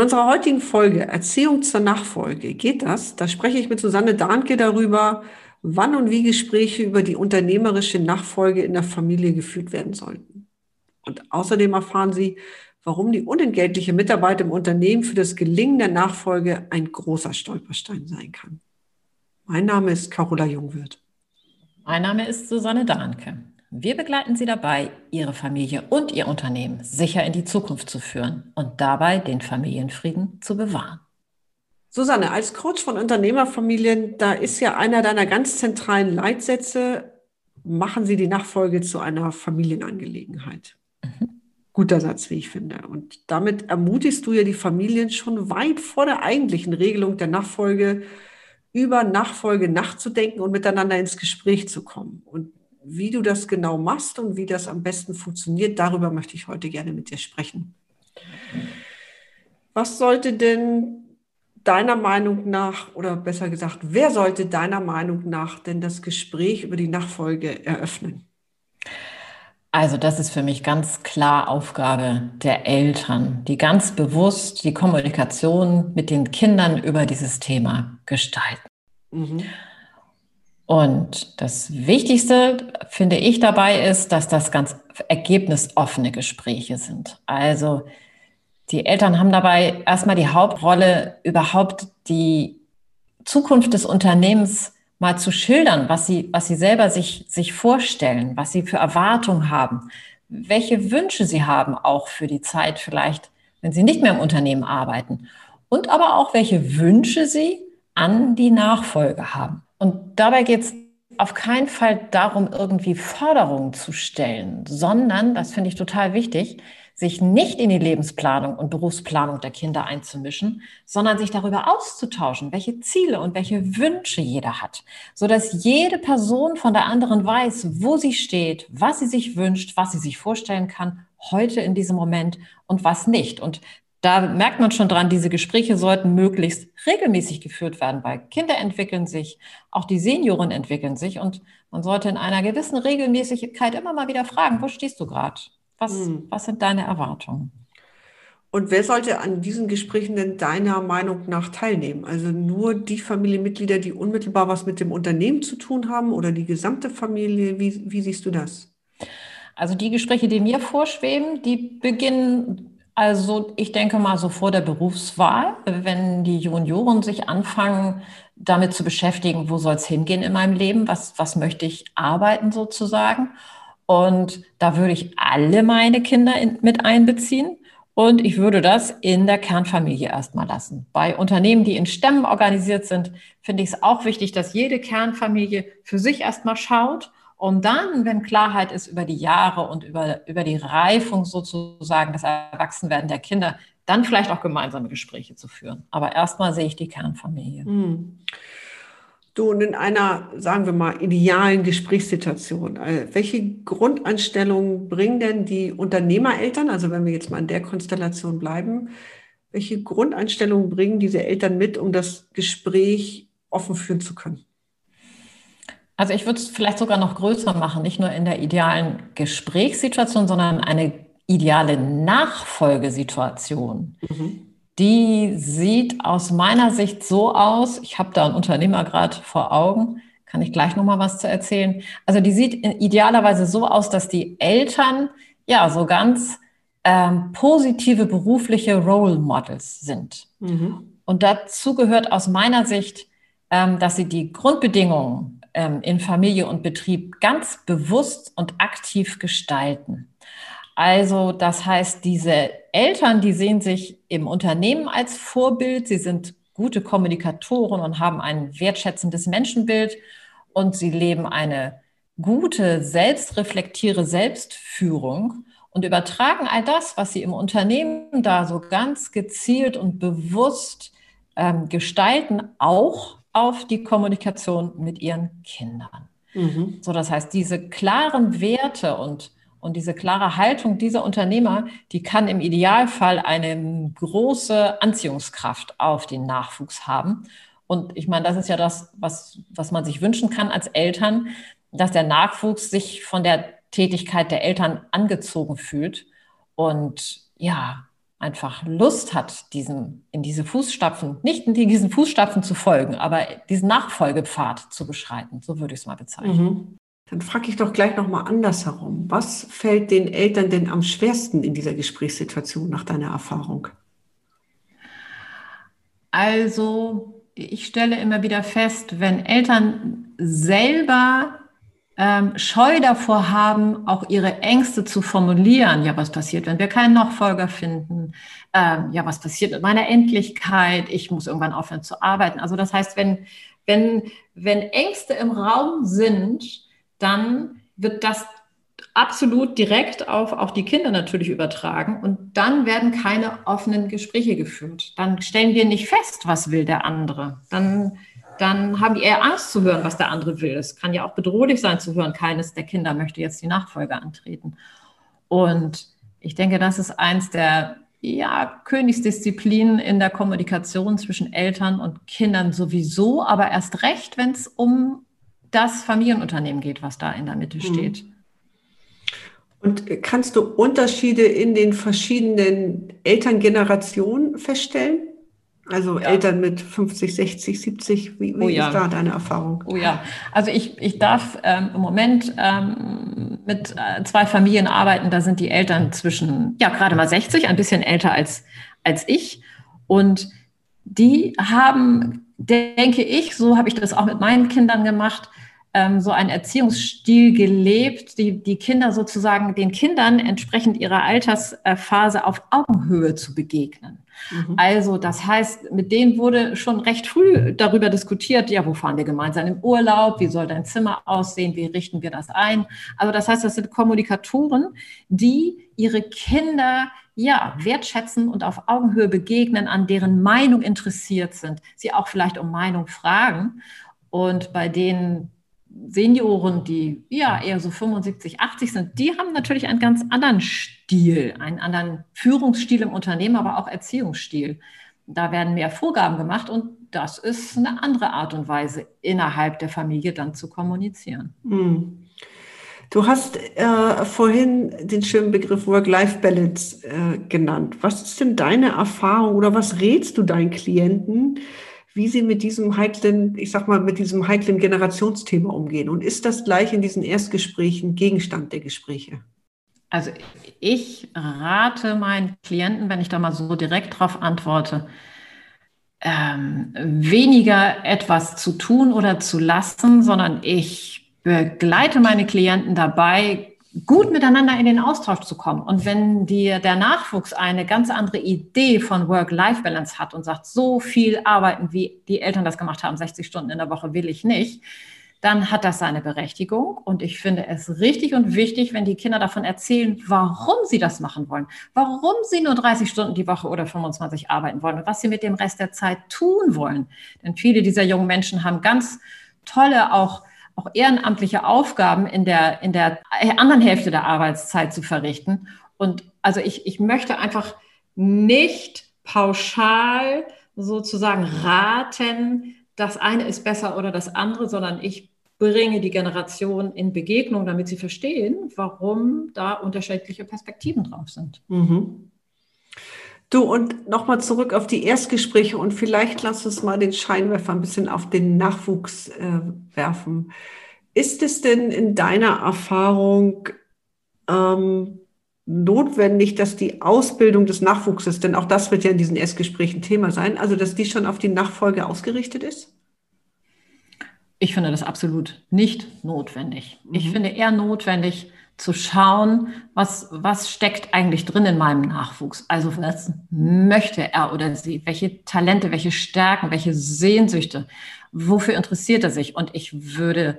In unserer heutigen Folge Erziehung zur Nachfolge geht das. Da spreche ich mit Susanne Dahnke darüber, wann und wie Gespräche über die unternehmerische Nachfolge in der Familie geführt werden sollten. Und außerdem erfahren Sie, warum die unentgeltliche Mitarbeit im Unternehmen für das Gelingen der Nachfolge ein großer Stolperstein sein kann. Mein Name ist Carola Jungwirth. Mein Name ist Susanne Dahnke. Wir begleiten Sie dabei, Ihre Familie und Ihr Unternehmen sicher in die Zukunft zu führen und dabei den Familienfrieden zu bewahren. Susanne, als Coach von Unternehmerfamilien, da ist ja einer deiner ganz zentralen Leitsätze, machen Sie die Nachfolge zu einer Familienangelegenheit. Mhm. Guter Satz, wie ich finde. Und damit ermutigst du ja die Familien schon weit vor der eigentlichen Regelung der Nachfolge über Nachfolge nachzudenken und miteinander ins Gespräch zu kommen. Und wie du das genau machst und wie das am besten funktioniert, darüber möchte ich heute gerne mit dir sprechen. Was sollte denn deiner Meinung nach, oder besser gesagt, wer sollte deiner Meinung nach denn das Gespräch über die Nachfolge eröffnen? Also das ist für mich ganz klar Aufgabe der Eltern, die ganz bewusst die Kommunikation mit den Kindern über dieses Thema gestalten. Mhm. Und das Wichtigste, finde ich dabei, ist, dass das ganz ergebnisoffene Gespräche sind. Also die Eltern haben dabei erstmal die Hauptrolle, überhaupt die Zukunft des Unternehmens mal zu schildern, was sie, was sie selber sich, sich vorstellen, was sie für Erwartungen haben, welche Wünsche sie haben, auch für die Zeit vielleicht, wenn sie nicht mehr im Unternehmen arbeiten. Und aber auch, welche Wünsche sie an die Nachfolge haben. Und dabei geht es auf keinen Fall darum, irgendwie Forderungen zu stellen, sondern, das finde ich total wichtig, sich nicht in die Lebensplanung und Berufsplanung der Kinder einzumischen, sondern sich darüber auszutauschen, welche Ziele und welche Wünsche jeder hat, so dass jede Person von der anderen weiß, wo sie steht, was sie sich wünscht, was sie sich vorstellen kann, heute in diesem Moment und was nicht. Und da merkt man schon dran, diese Gespräche sollten möglichst regelmäßig geführt werden, weil Kinder entwickeln sich, auch die Senioren entwickeln sich und man sollte in einer gewissen Regelmäßigkeit immer mal wieder fragen, wo stehst du gerade? Was, hm. was sind deine Erwartungen? Und wer sollte an diesen Gesprächen denn deiner Meinung nach teilnehmen? Also nur die Familienmitglieder, die unmittelbar was mit dem Unternehmen zu tun haben oder die gesamte Familie? Wie, wie siehst du das? Also die Gespräche, die mir vorschweben, die beginnen also ich denke mal so vor der Berufswahl, wenn die Junioren sich anfangen, damit zu beschäftigen, wo soll es hingehen in meinem Leben, was, was möchte ich arbeiten sozusagen. Und da würde ich alle meine Kinder in, mit einbeziehen. Und ich würde das in der Kernfamilie erstmal lassen. Bei Unternehmen, die in Stämmen organisiert sind, finde ich es auch wichtig, dass jede Kernfamilie für sich erstmal schaut um dann, wenn Klarheit ist über die Jahre und über, über die Reifung sozusagen, das Erwachsenwerden der Kinder, dann vielleicht auch gemeinsame Gespräche zu führen. Aber erstmal sehe ich die Kernfamilie. Hm. Du, und in einer, sagen wir mal, idealen Gesprächssituation, äh, welche Grundanstellungen bringen denn die Unternehmereltern, also wenn wir jetzt mal in der Konstellation bleiben, welche Grundeinstellungen bringen diese Eltern mit, um das Gespräch offen führen zu können? Also ich würde es vielleicht sogar noch größer machen, nicht nur in der idealen Gesprächssituation, sondern eine ideale Nachfolgesituation. Mhm. Die sieht aus meiner Sicht so aus, ich habe da einen Unternehmer gerade vor Augen, kann ich gleich noch mal was zu erzählen. Also die sieht idealerweise so aus, dass die Eltern ja so ganz ähm, positive berufliche Role Models sind. Mhm. Und dazu gehört aus meiner Sicht, ähm, dass sie die Grundbedingungen ähm, in Familie und Betrieb ganz bewusst und aktiv gestalten. Also das heißt, diese Eltern, die sehen sich im Unternehmen als Vorbild, sie sind gute Kommunikatoren und haben ein wertschätzendes Menschenbild und sie leben eine gute, selbstreflektiere Selbstführung und übertragen all das, was sie im Unternehmen da so ganz gezielt und bewusst ähm, gestalten, auch auf die Kommunikation mit ihren Kindern. Mhm. So, das heißt, diese klaren Werte und, und diese klare Haltung dieser Unternehmer, die kann im Idealfall eine große Anziehungskraft auf den Nachwuchs haben. Und ich meine, das ist ja das, was, was man sich wünschen kann als Eltern, dass der Nachwuchs sich von der Tätigkeit der Eltern angezogen fühlt und ja, einfach Lust hat, diesen, in diese Fußstapfen, nicht in diesen Fußstapfen zu folgen, aber diesen Nachfolgepfad zu beschreiten. So würde ich es mal bezeichnen. Mhm. Dann frage ich doch gleich nochmal andersherum. Was fällt den Eltern denn am schwersten in dieser Gesprächssituation nach deiner Erfahrung? Also, ich stelle immer wieder fest, wenn Eltern selber ähm, Scheu davor haben, auch ihre Ängste zu formulieren. Ja, was passiert, wenn wir keinen Nachfolger finden? Ähm, ja, was passiert mit meiner Endlichkeit? Ich muss irgendwann aufhören zu arbeiten. Also das heißt, wenn, wenn, wenn Ängste im Raum sind, dann wird das absolut direkt auf, auf die Kinder natürlich übertragen und dann werden keine offenen Gespräche geführt. Dann stellen wir nicht fest, was will der andere. Dann dann haben die eher Angst zu hören, was der andere will. Es kann ja auch bedrohlich sein zu hören, keines der Kinder möchte jetzt die Nachfolge antreten. Und ich denke, das ist eins der ja, Königsdisziplinen in der Kommunikation zwischen Eltern und Kindern sowieso, aber erst recht, wenn es um das Familienunternehmen geht, was da in der Mitte mhm. steht. Und kannst du Unterschiede in den verschiedenen Elterngenerationen feststellen? Also ja. Eltern mit 50, 60, 70, wie, wie oh ja. ist da deine Erfahrung? Oh ja, also ich, ich darf ähm, im Moment ähm, mit äh, zwei Familien arbeiten, da sind die Eltern zwischen, ja, gerade mal 60, ein bisschen älter als, als ich. Und die haben, denke ich, so habe ich das auch mit meinen Kindern gemacht, ähm, so einen Erziehungsstil gelebt, die, die Kinder sozusagen, den Kindern entsprechend ihrer Altersphase auf Augenhöhe zu begegnen. Mhm. Also das heißt, mit denen wurde schon recht früh darüber diskutiert, ja, wo fahren wir gemeinsam im Urlaub, wie soll dein Zimmer aussehen, wie richten wir das ein. Also das heißt, das sind Kommunikatoren, die ihre Kinder ja, wertschätzen und auf Augenhöhe begegnen, an deren Meinung interessiert sind, sie auch vielleicht um Meinung fragen. Und bei denen Senioren, die ja eher so 75, 80 sind, die haben natürlich einen ganz anderen Stil, einen anderen Führungsstil im Unternehmen, aber auch Erziehungsstil. Da werden mehr Vorgaben gemacht und das ist eine andere Art und Weise, innerhalb der Familie dann zu kommunizieren. Hm. Du hast äh, vorhin den schönen Begriff Work-Life-Balance äh, genannt. Was ist denn deine Erfahrung oder was rätst du deinen Klienten? Wie sie mit diesem heiklen, ich sag mal, mit diesem heiklen Generationsthema umgehen. Und ist das gleich in diesen Erstgesprächen Gegenstand der Gespräche? Also ich rate meinen Klienten, wenn ich da mal so direkt drauf antworte, ähm, weniger etwas zu tun oder zu lassen, sondern ich begleite meine Klienten dabei, gut miteinander in den Austausch zu kommen. Und wenn dir der Nachwuchs eine ganz andere Idee von Work-Life-Balance hat und sagt, so viel arbeiten, wie die Eltern das gemacht haben, 60 Stunden in der Woche will ich nicht, dann hat das seine Berechtigung. Und ich finde es richtig und wichtig, wenn die Kinder davon erzählen, warum sie das machen wollen, warum sie nur 30 Stunden die Woche oder 25 arbeiten wollen und was sie mit dem Rest der Zeit tun wollen. Denn viele dieser jungen Menschen haben ganz tolle auch auch ehrenamtliche Aufgaben in der, in der anderen Hälfte der Arbeitszeit zu verrichten. Und also ich, ich möchte einfach nicht pauschal sozusagen raten, das eine ist besser oder das andere, sondern ich bringe die Generation in Begegnung, damit sie verstehen, warum da unterschiedliche Perspektiven drauf sind. Mhm. Du, und nochmal zurück auf die Erstgespräche und vielleicht lass uns mal den Scheinwerfer ein bisschen auf den Nachwuchs äh, werfen. Ist es denn in deiner Erfahrung ähm, notwendig, dass die Ausbildung des Nachwuchses, denn auch das wird ja in diesen Erstgesprächen Thema sein, also dass die schon auf die Nachfolge ausgerichtet ist? Ich finde das absolut nicht notwendig. Mhm. Ich finde eher notwendig, zu schauen, was, was steckt eigentlich drin in meinem Nachwuchs. Also was möchte er oder sie, welche Talente, welche Stärken, welche Sehnsüchte, wofür interessiert er sich? Und ich würde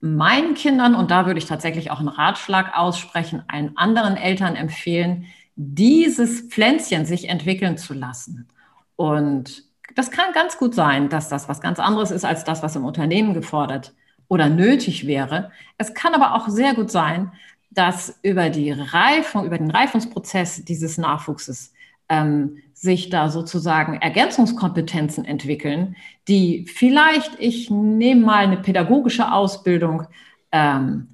meinen Kindern, und da würde ich tatsächlich auch einen Ratschlag aussprechen, allen anderen Eltern empfehlen, dieses Pflänzchen sich entwickeln zu lassen. Und das kann ganz gut sein, dass das was ganz anderes ist als das, was im Unternehmen gefordert oder nötig wäre. Es kann aber auch sehr gut sein, dass über die Reifung, über den Reifungsprozess dieses Nachwuchses ähm, sich da sozusagen Ergänzungskompetenzen entwickeln, die vielleicht, ich nehme mal eine pädagogische Ausbildung, ähm,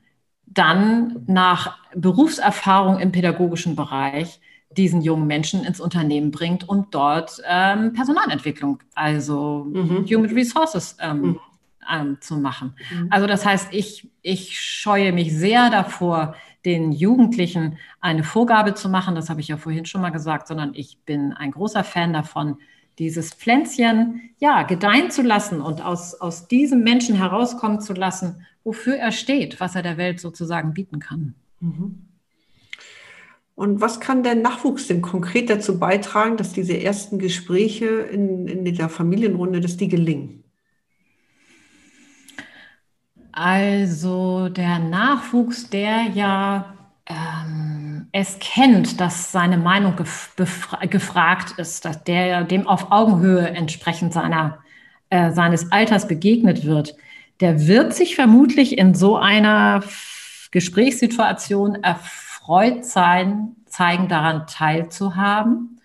dann nach Berufserfahrung im pädagogischen Bereich diesen jungen Menschen ins Unternehmen bringt und dort ähm, Personalentwicklung, also mhm. Human Resources ähm, mhm. Ähm, zu machen. Mhm. Also das heißt, ich, ich scheue mich sehr davor, den Jugendlichen eine Vorgabe zu machen, das habe ich ja vorhin schon mal gesagt, sondern ich bin ein großer Fan davon, dieses Pflänzchen ja gedeihen zu lassen und aus, aus diesem Menschen herauskommen zu lassen, wofür er steht, was er der Welt sozusagen bieten kann. Mhm. Und was kann der Nachwuchs denn konkret dazu beitragen, dass diese ersten Gespräche in, in der Familienrunde, dass die gelingen? Also der Nachwuchs, der ja ähm, es kennt, dass seine Meinung gef gefragt ist, dass der dem auf Augenhöhe entsprechend seiner, äh, seines Alters begegnet wird, der wird sich vermutlich in so einer Gesprächssituation erfreut sein, zeigen, daran teilzuhaben.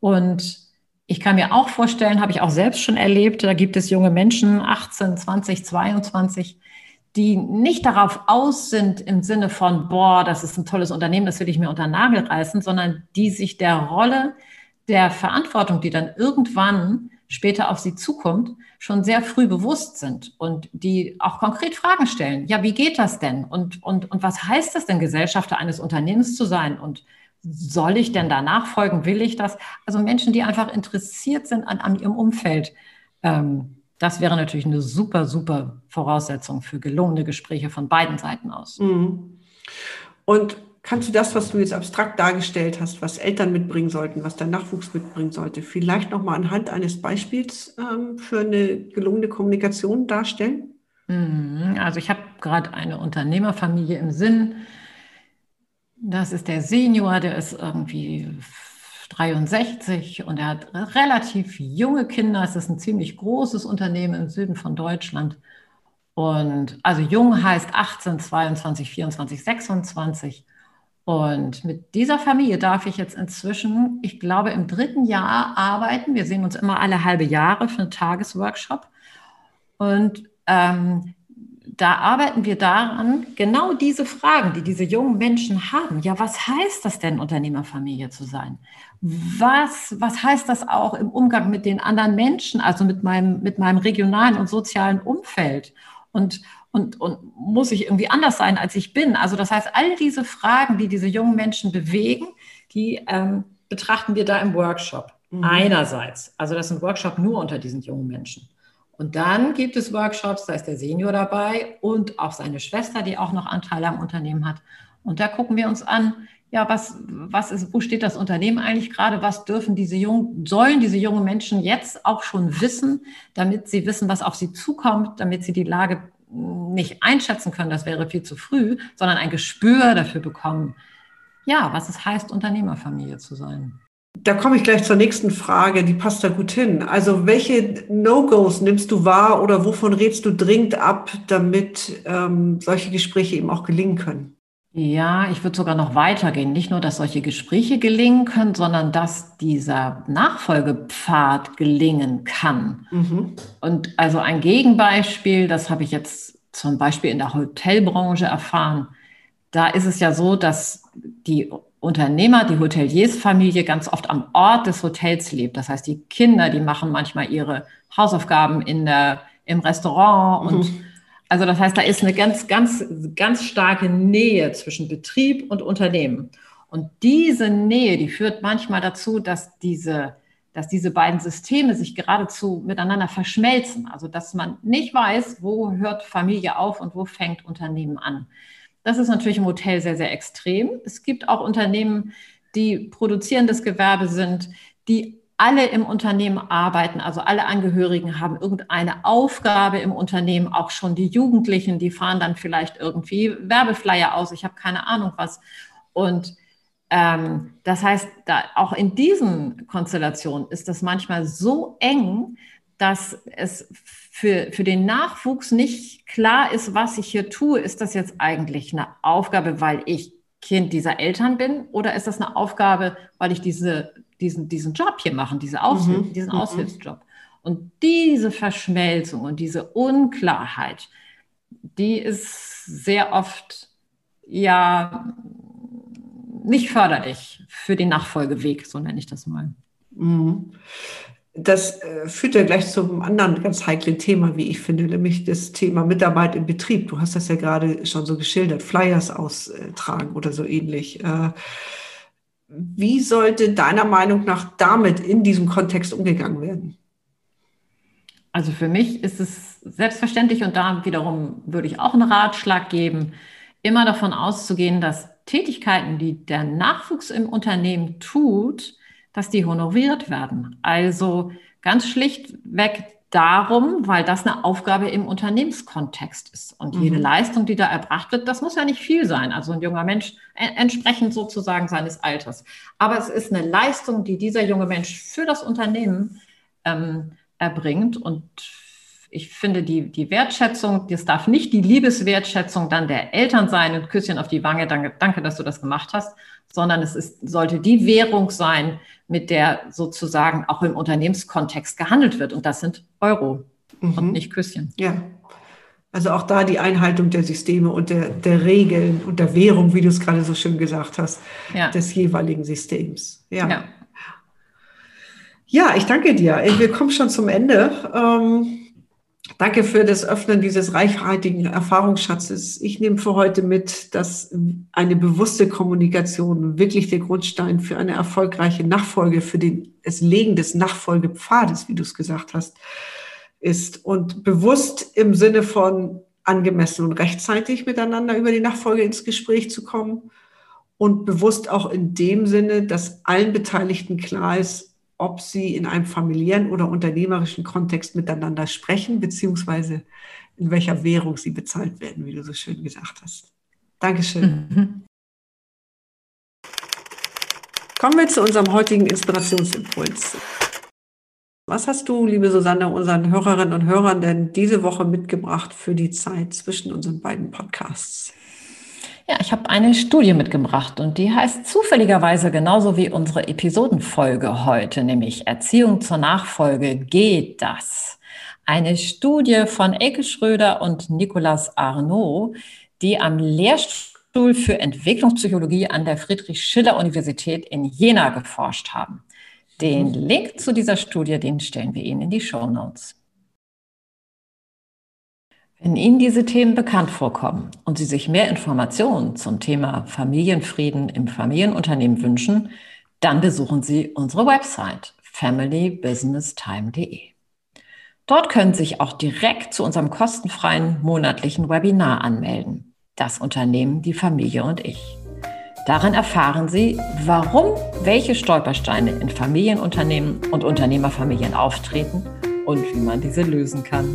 Und ich kann mir auch vorstellen, habe ich auch selbst schon erlebt, da gibt es junge Menschen, 18, 20, 22, die nicht darauf aus sind im Sinne von, boah, das ist ein tolles Unternehmen, das will ich mir unter den Nagel reißen, sondern die sich der Rolle der Verantwortung, die dann irgendwann später auf sie zukommt, schon sehr früh bewusst sind und die auch konkret Fragen stellen. Ja, wie geht das denn? Und, und, und was heißt das denn, Gesellschafter eines Unternehmens zu sein? Und soll ich denn da nachfolgen? Will ich das? Also Menschen, die einfach interessiert sind an, an ihrem Umfeld. Ähm, das wäre natürlich eine super, super Voraussetzung für gelungene Gespräche von beiden Seiten aus. Mhm. Und kannst du das, was du jetzt abstrakt dargestellt hast, was Eltern mitbringen sollten, was der Nachwuchs mitbringen sollte, vielleicht nochmal anhand eines Beispiels ähm, für eine gelungene Kommunikation darstellen? Mhm. Also ich habe gerade eine Unternehmerfamilie im Sinn. Das ist der Senior, der ist irgendwie 63 und er hat relativ junge Kinder. Es ist ein ziemlich großes Unternehmen im Süden von Deutschland. Und also jung heißt 18, 22, 24, 26. Und mit dieser Familie darf ich jetzt inzwischen, ich glaube, im dritten Jahr arbeiten. Wir sehen uns immer alle halbe Jahre für einen Tagesworkshop. Und ähm, da arbeiten wir daran, genau diese Fragen, die diese jungen Menschen haben. Ja, was heißt das denn, Unternehmerfamilie zu sein? Was, was heißt das auch im Umgang mit den anderen Menschen, also mit meinem, mit meinem regionalen und sozialen Umfeld? Und, und, und muss ich irgendwie anders sein, als ich bin? Also das heißt, all diese Fragen, die diese jungen Menschen bewegen, die ähm, betrachten wir da im Workshop. Mhm. Einerseits, also das ist ein Workshop nur unter diesen jungen Menschen. Und dann gibt es Workshops, da ist der Senior dabei und auch seine Schwester, die auch noch Anteile am Unternehmen hat. Und da gucken wir uns an, ja, was, was ist, wo steht das Unternehmen eigentlich gerade? Was dürfen diese jungen, sollen diese jungen Menschen jetzt auch schon wissen, damit sie wissen, was auf sie zukommt, damit sie die Lage nicht einschätzen können, das wäre viel zu früh, sondern ein Gespür dafür bekommen, ja, was es heißt, Unternehmerfamilie zu sein. Da komme ich gleich zur nächsten Frage, die passt da gut hin. Also welche No-Gos nimmst du wahr oder wovon rätst du dringend ab, damit ähm, solche Gespräche eben auch gelingen können? Ja, ich würde sogar noch weitergehen. Nicht nur, dass solche Gespräche gelingen können, sondern dass dieser Nachfolgepfad gelingen kann. Mhm. Und also ein Gegenbeispiel, das habe ich jetzt zum Beispiel in der Hotelbranche erfahren. Da ist es ja so, dass die Unternehmer, die Hoteliersfamilie ganz oft am Ort des Hotels lebt. Das heißt, die Kinder, die machen manchmal ihre Hausaufgaben in der, im Restaurant und mhm also das heißt, da ist eine ganz, ganz, ganz starke Nähe zwischen Betrieb und Unternehmen. Und diese Nähe, die führt manchmal dazu, dass diese, dass diese beiden Systeme sich geradezu miteinander verschmelzen. Also dass man nicht weiß, wo hört Familie auf und wo fängt Unternehmen an. Das ist natürlich im Hotel sehr, sehr extrem. Es gibt auch Unternehmen, die produzierendes Gewerbe sind, die alle im Unternehmen arbeiten, also alle Angehörigen haben irgendeine Aufgabe im Unternehmen, auch schon die Jugendlichen, die fahren dann vielleicht irgendwie Werbeflyer aus, ich habe keine Ahnung was. Und ähm, das heißt, da, auch in diesen Konstellationen ist das manchmal so eng, dass es für, für den Nachwuchs nicht klar ist, was ich hier tue. Ist das jetzt eigentlich eine Aufgabe, weil ich Kind dieser Eltern bin oder ist das eine Aufgabe, weil ich diese, diesen, diesen Job hier mache, diese Aushil mhm. diesen mhm. Aushilfsjob? Und diese Verschmelzung und diese Unklarheit, die ist sehr oft ja nicht förderlich für den Nachfolgeweg, so nenne ich das mal. Mhm. Das äh, führt ja gleich zum anderen ganz heiklen Thema, wie ich finde, nämlich das Thema Mitarbeit im Betrieb. Du hast das ja gerade schon so geschildert, Flyers austragen oder so ähnlich. Äh, wie sollte deiner Meinung nach damit in diesem Kontext umgegangen werden? Also für mich ist es selbstverständlich und da wiederum würde ich auch einen Ratschlag geben, immer davon auszugehen, dass Tätigkeiten, die der Nachwuchs im Unternehmen tut, dass die honoriert werden. Also ganz schlichtweg darum, weil das eine Aufgabe im Unternehmenskontext ist. Und jede mhm. Leistung, die da erbracht wird, das muss ja nicht viel sein. Also ein junger Mensch entsprechend sozusagen seines Alters. Aber es ist eine Leistung, die dieser junge Mensch für das Unternehmen ähm, erbringt. Und ich finde die, die Wertschätzung, das darf nicht die Liebeswertschätzung dann der Eltern sein und Küsschen auf die Wange, danke, danke, dass du das gemacht hast, sondern es ist, sollte die Währung sein, mit der sozusagen auch im Unternehmenskontext gehandelt wird. Und das sind Euro mhm. und nicht Küsschen. Ja. Also auch da die Einhaltung der Systeme und der, der Regeln und der Währung, wie du es gerade so schön gesagt hast, ja. des jeweiligen Systems. Ja. ja. Ja, ich danke dir. Wir kommen schon zum Ende. Ähm, Danke für das Öffnen dieses reichhaltigen Erfahrungsschatzes. Ich nehme für heute mit, dass eine bewusste Kommunikation wirklich der Grundstein für eine erfolgreiche Nachfolge, für den, das Legen des Nachfolgepfades, wie du es gesagt hast, ist. Und bewusst im Sinne von angemessen und rechtzeitig miteinander über die Nachfolge ins Gespräch zu kommen. Und bewusst auch in dem Sinne, dass allen Beteiligten klar ist, ob sie in einem familiären oder unternehmerischen Kontext miteinander sprechen, beziehungsweise in welcher Währung sie bezahlt werden, wie du so schön gesagt hast. Dankeschön. Mhm. Kommen wir zu unserem heutigen Inspirationsimpuls. Was hast du, liebe Susanne, unseren Hörerinnen und Hörern denn diese Woche mitgebracht für die Zeit zwischen unseren beiden Podcasts? Ja, ich habe eine Studie mitgebracht und die heißt zufälligerweise genauso wie unsere Episodenfolge heute, nämlich Erziehung zur Nachfolge. Geht das? Eine Studie von Elke Schröder und Nicolas Arnaud, die am Lehrstuhl für Entwicklungspsychologie an der Friedrich-Schiller-Universität in Jena geforscht haben. Den Link zu dieser Studie, den stellen wir Ihnen in die Show Notes. Wenn Ihnen diese Themen bekannt vorkommen und Sie sich mehr Informationen zum Thema Familienfrieden im Familienunternehmen wünschen, dann besuchen Sie unsere Website familybusinesstime.de. Dort können Sie sich auch direkt zu unserem kostenfreien monatlichen Webinar anmelden. Das Unternehmen, die Familie und ich. Darin erfahren Sie, warum welche Stolpersteine in Familienunternehmen und Unternehmerfamilien auftreten und wie man diese lösen kann.